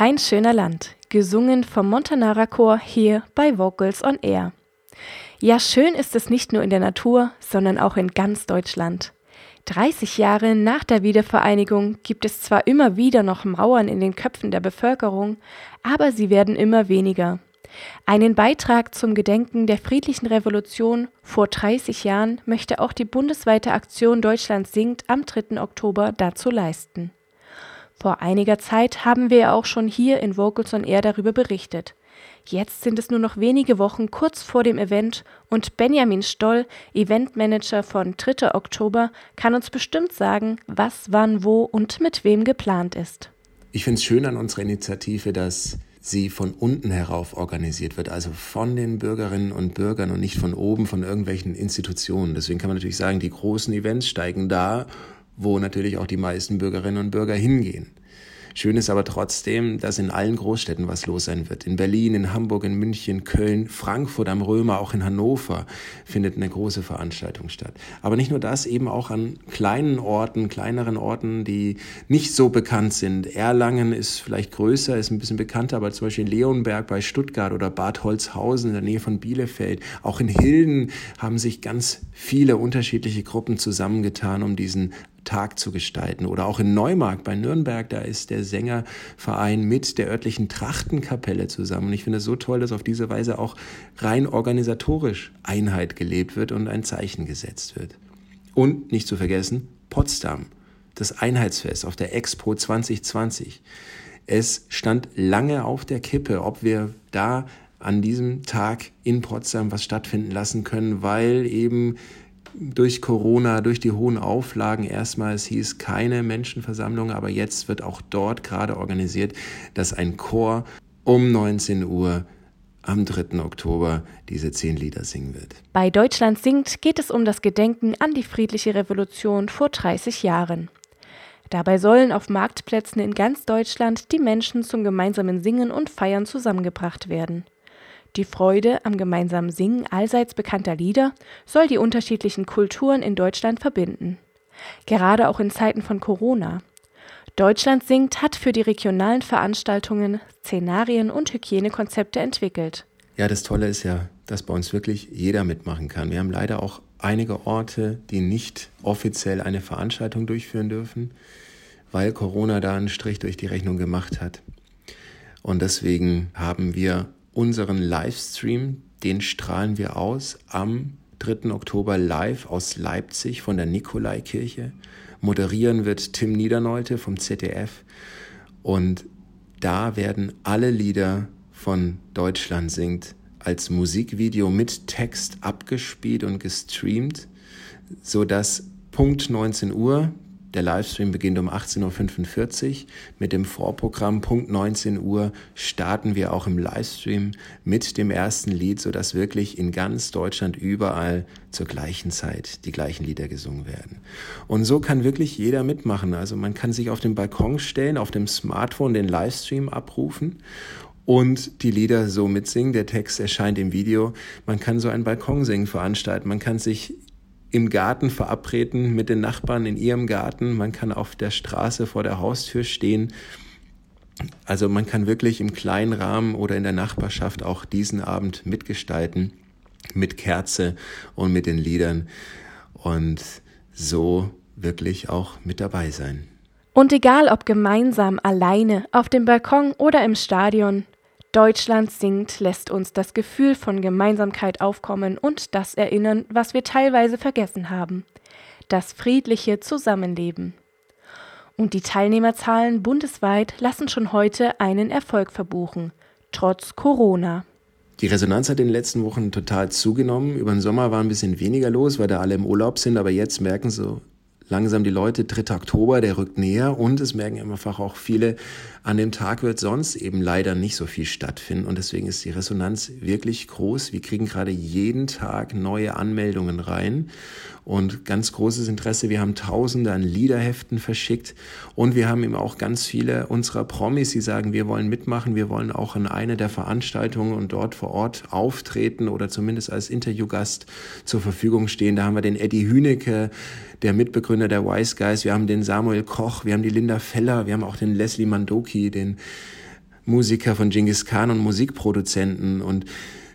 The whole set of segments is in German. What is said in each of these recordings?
Kein schöner Land, gesungen vom Montanara Chor hier bei Vocals on Air. Ja, schön ist es nicht nur in der Natur, sondern auch in ganz Deutschland. 30 Jahre nach der Wiedervereinigung gibt es zwar immer wieder noch Mauern in den Köpfen der Bevölkerung, aber sie werden immer weniger. Einen Beitrag zum Gedenken der friedlichen Revolution vor 30 Jahren möchte auch die bundesweite Aktion Deutschland singt am 3. Oktober dazu leisten. Vor einiger Zeit haben wir ja auch schon hier in Vocals on Air darüber berichtet. Jetzt sind es nur noch wenige Wochen kurz vor dem Event und Benjamin Stoll, Eventmanager von 3. Oktober, kann uns bestimmt sagen, was, wann, wo und mit wem geplant ist. Ich finde es schön an unserer Initiative, dass sie von unten herauf organisiert wird, also von den Bürgerinnen und Bürgern und nicht von oben von irgendwelchen Institutionen. Deswegen kann man natürlich sagen, die großen Events steigen da, wo natürlich auch die meisten Bürgerinnen und Bürger hingehen. Schön ist aber trotzdem, dass in allen Großstädten was los sein wird. In Berlin, in Hamburg, in München, Köln, Frankfurt am Römer, auch in Hannover findet eine große Veranstaltung statt. Aber nicht nur das, eben auch an kleinen Orten, kleineren Orten, die nicht so bekannt sind. Erlangen ist vielleicht größer, ist ein bisschen bekannter, aber zum Beispiel in Leonberg bei Stuttgart oder Bad Holzhausen in der Nähe von Bielefeld. Auch in Hilden haben sich ganz viele unterschiedliche Gruppen zusammengetan, um diesen Tag zu gestalten. Oder auch in Neumarkt bei Nürnberg, da ist der Sängerverein mit der örtlichen Trachtenkapelle zusammen. Und ich finde es so toll, dass auf diese Weise auch rein organisatorisch Einheit gelebt wird und ein Zeichen gesetzt wird. Und nicht zu vergessen, Potsdam, das Einheitsfest auf der Expo 2020. Es stand lange auf der Kippe, ob wir da an diesem Tag in Potsdam was stattfinden lassen können, weil eben durch Corona, durch die hohen Auflagen erstmal, es hieß keine Menschenversammlung, aber jetzt wird auch dort gerade organisiert, dass ein Chor um 19 Uhr am 3. Oktober diese zehn Lieder singen wird. Bei Deutschland singt geht es um das Gedenken an die friedliche Revolution vor 30 Jahren. Dabei sollen auf Marktplätzen in ganz Deutschland die Menschen zum gemeinsamen Singen und Feiern zusammengebracht werden. Die Freude am gemeinsamen Singen allseits bekannter Lieder soll die unterschiedlichen Kulturen in Deutschland verbinden. Gerade auch in Zeiten von Corona. Deutschland singt hat für die regionalen Veranstaltungen Szenarien und Hygienekonzepte entwickelt. Ja, das Tolle ist ja, dass bei uns wirklich jeder mitmachen kann. Wir haben leider auch einige Orte, die nicht offiziell eine Veranstaltung durchführen dürfen, weil Corona da einen Strich durch die Rechnung gemacht hat. Und deswegen haben wir unseren Livestream, den strahlen wir aus am 3. Oktober live aus Leipzig von der Nikolaikirche. Moderieren wird Tim Niederneute vom ZDF. Und da werden alle Lieder von Deutschland singt als Musikvideo mit Text abgespielt und gestreamt, so dass Punkt 19 Uhr der Livestream beginnt um 18.45 Uhr. Mit dem Vorprogramm Punkt 19 Uhr starten wir auch im Livestream mit dem ersten Lied, sodass wirklich in ganz Deutschland überall zur gleichen Zeit die gleichen Lieder gesungen werden. Und so kann wirklich jeder mitmachen. Also man kann sich auf den Balkon stellen, auf dem Smartphone den Livestream abrufen und die Lieder so mitsingen. Der Text erscheint im Video. Man kann so ein Balkonsingen veranstalten. Man kann sich im Garten verabreden mit den Nachbarn in ihrem Garten. Man kann auf der Straße vor der Haustür stehen. Also man kann wirklich im kleinen Rahmen oder in der Nachbarschaft auch diesen Abend mitgestalten mit Kerze und mit den Liedern und so wirklich auch mit dabei sein. Und egal ob gemeinsam, alleine, auf dem Balkon oder im Stadion, Deutschland singt lässt uns das Gefühl von Gemeinsamkeit aufkommen und das erinnern, was wir teilweise vergessen haben. Das friedliche Zusammenleben. Und die Teilnehmerzahlen bundesweit lassen schon heute einen Erfolg verbuchen, trotz Corona. Die Resonanz hat in den letzten Wochen total zugenommen. Über den Sommer war ein bisschen weniger los, weil da alle im Urlaub sind, aber jetzt merken so langsam die Leute, 3. Oktober, der rückt näher und es merken einfach auch viele, an dem Tag wird sonst eben leider nicht so viel stattfinden und deswegen ist die Resonanz wirklich groß. Wir kriegen gerade jeden Tag neue Anmeldungen rein und ganz großes Interesse. Wir haben Tausende an Liederheften verschickt und wir haben eben auch ganz viele unserer Promis, die sagen, wir wollen mitmachen, wir wollen auch an einer der Veranstaltungen und dort vor Ort auftreten oder zumindest als Interviewgast zur Verfügung stehen. Da haben wir den Eddie Hünecke, der Mitbegründer der Wise Guys, wir haben den Samuel Koch, wir haben die Linda Feller, wir haben auch den Leslie Mandoki, den Musiker von Genghis Khan und Musikproduzenten und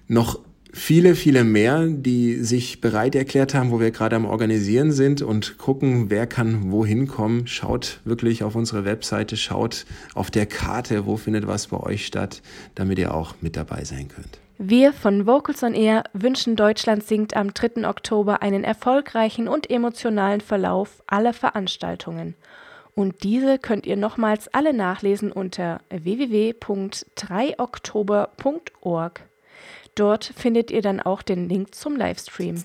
noch viele, viele mehr, die sich bereit erklärt haben, wo wir gerade am Organisieren sind und gucken, wer kann wohin kommen. Schaut wirklich auf unsere Webseite, schaut auf der Karte, wo findet was bei euch statt, damit ihr auch mit dabei sein könnt. Wir von Vocals on Air wünschen Deutschland singt am 3. Oktober einen erfolgreichen und emotionalen Verlauf aller Veranstaltungen. Und diese könnt ihr nochmals alle nachlesen unter www.3oktober.org. Dort findet ihr dann auch den Link zum Livestream.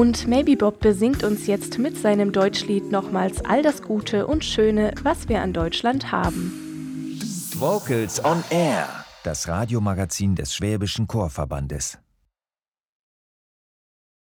Und Maybe Bob besingt uns jetzt mit seinem Deutschlied nochmals all das Gute und Schöne, was wir an Deutschland haben. Vocals on Air, das Radiomagazin des Schwäbischen Chorverbandes.